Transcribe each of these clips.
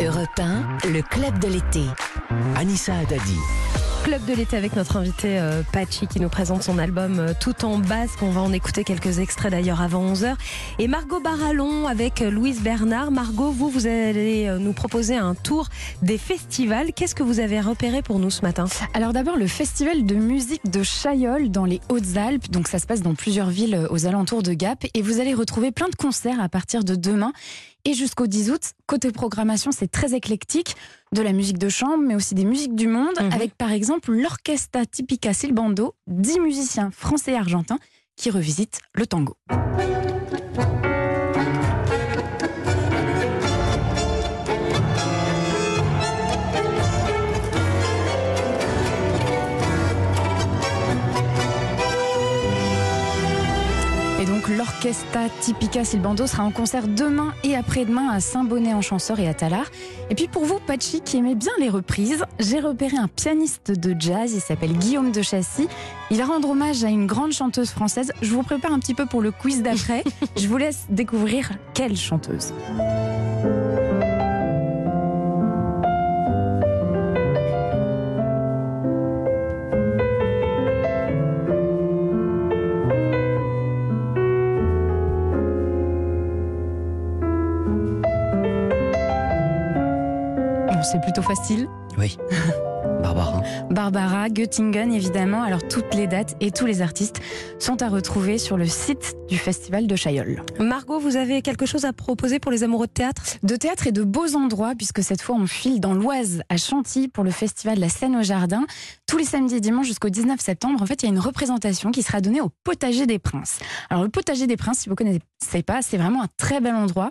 Europe 1, le club de l'été. Anissa Haddadi. Club de l'été avec notre invité euh, Pachi qui nous présente son album euh, Tout en basque. On va en écouter quelques extraits d'ailleurs avant 11h. Et Margot Barallon avec euh, Louise Bernard. Margot, vous, vous allez euh, nous proposer un tour des festivals. Qu'est-ce que vous avez repéré pour nous ce matin? Alors d'abord le festival de musique de Chaillol dans les Hautes-Alpes. Donc ça se passe dans plusieurs villes aux alentours de Gap et vous allez retrouver plein de concerts à partir de demain et jusqu'au 10 août. Côté programmation, c'est très éclectique, de la musique de chambre mais aussi des musiques du monde Mhm. avec par exemple l'Orchestra Tipica Silbando, 10 musiciens français et argentins qui revisitent le tango. Et donc l'Orchestra Tipica Silbando sera en concert demain et après-demain à Saint-Bonnet-en-Champsaur et à Talard. Et puis pour vous, Pachi, qui aimait bien les reprises, j'ai repéré un pianiste de jazz, il s'appelle Guillaume de Chassis. Il va rendre hommage à une grande chanteuse française. Je vous prépare un petit peu pour le quiz d'après. Je vous laisse découvrir quelle chanteuse. C'est plutôt facile. Oui. Barbara. Barbara, Göttingen évidemment. Alors toutes les dates et tous les artistes sont à retrouver sur le site du festival de Chaillol. Margot, vous avez quelque chose à proposer pour les amoureux de théâtre? De théâtre et de beaux endroits puisque cette fois on file dans l'Oise à Chantilly pour le festival de la Seine au Jardin. Tous les samedis et dimanches jusqu'au 19 septembre, en fait, il y a une représentation qui sera donnée au Potager des Princes. Alors le Potager des Princes, si vous connaissez pas, c'est vraiment un très bel endroit.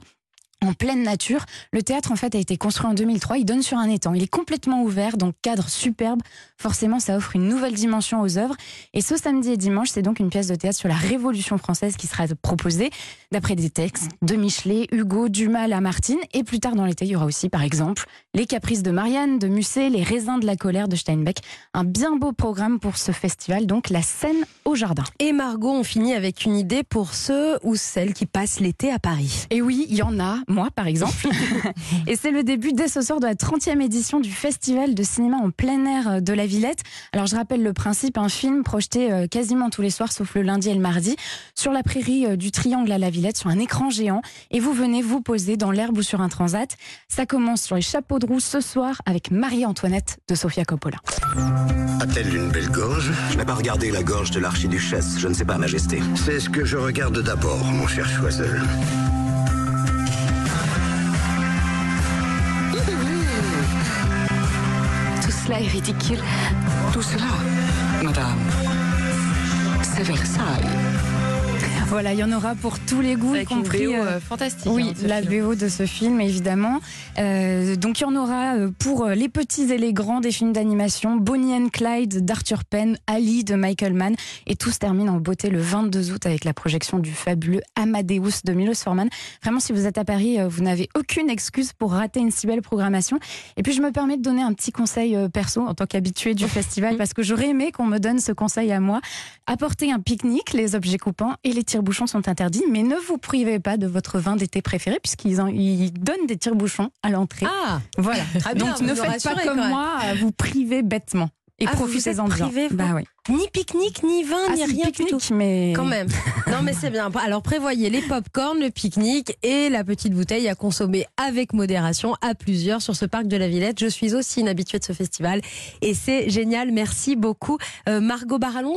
En pleine nature, le théâtre en fait a été construit en 2003. Il donne sur un étang. Il est complètement ouvert, donc cadre superbe. Forcément, ça offre une nouvelle dimension aux œuvres. Et ce samedi et dimanche, c'est donc une pièce de théâtre sur la Révolution française qui sera proposée, d'après des textes de Michelet, Hugo, Dumas, Lamartine. Et plus tard dans l'été, il y aura aussi, par exemple, Les Caprices de Marianne, de Musset, Les Raisins de la colère de Steinbeck. Un bien beau programme pour ce festival, donc la scène au jardin. Et Margot, on finit avec une idée pour ceux ou celles qui passent l'été à Paris. Et oui, il y en a, moi par exemple. et c'est le début dès ce soir de la 30e édition du Festival de cinéma en plein air de la Villette. Alors je rappelle le principe, un film projeté euh, quasiment tous les soirs sauf le lundi et le mardi sur la prairie euh, du Triangle à la Villette sur un écran géant et vous venez vous poser dans l'herbe ou sur un transat. Ça commence sur les chapeaux de roue ce soir avec Marie-Antoinette de Sofia Coppola. A-t-elle une belle gorge? Je n'ai pas regardé la gorge de l'archiduchesse, je ne sais pas, Majesté. C'est ce que je regarde d'abord, mon cher Choiseul. Cela ridicule. Tout cela, madame, c'est Versailles. Voilà, il y en aura pour tous les goûts, y Avec une compris BO euh, euh, fantastique. Oui, hein, la film. BO de ce film, évidemment. Euh, donc, il y en aura pour les petits et les grands des films d'animation. Bonnie and Clyde d'Arthur Penn, Ali de Michael Mann. Et tout se termine en beauté le 22 août avec la projection du fabuleux Amadeus de Milos Forman. Vraiment, si vous êtes à Paris, vous n'avez aucune excuse pour rater une si belle programmation. Et puis, je me permets de donner un petit conseil perso en tant qu'habitué du festival, parce que j'aurais aimé qu'on me donne ce conseil à moi. Apportez un pique-nique, les objets coupants et les tire-bouchons sont interdits, mais ne vous privez pas de votre vin d'été préféré puisqu'ils en- ils donnent des tire-bouchons à l'entrée. Ah voilà. très bien, Donc ne faites pas comme moi à vous priver bêtement et Ah, profitez-en bien. bah oui. Ni pique-nique, ni vin, Ah, ni rien du tout. mais Quand même. Non, mais c'est bien. Alors prévoyez les pop-corn, le pique-nique et la petite bouteille à consommer avec modération à plusieurs sur ce parc de la Villette. Je suis aussi une habituée de ce festival et c'est génial. Merci beaucoup, euh, Margot Barallon.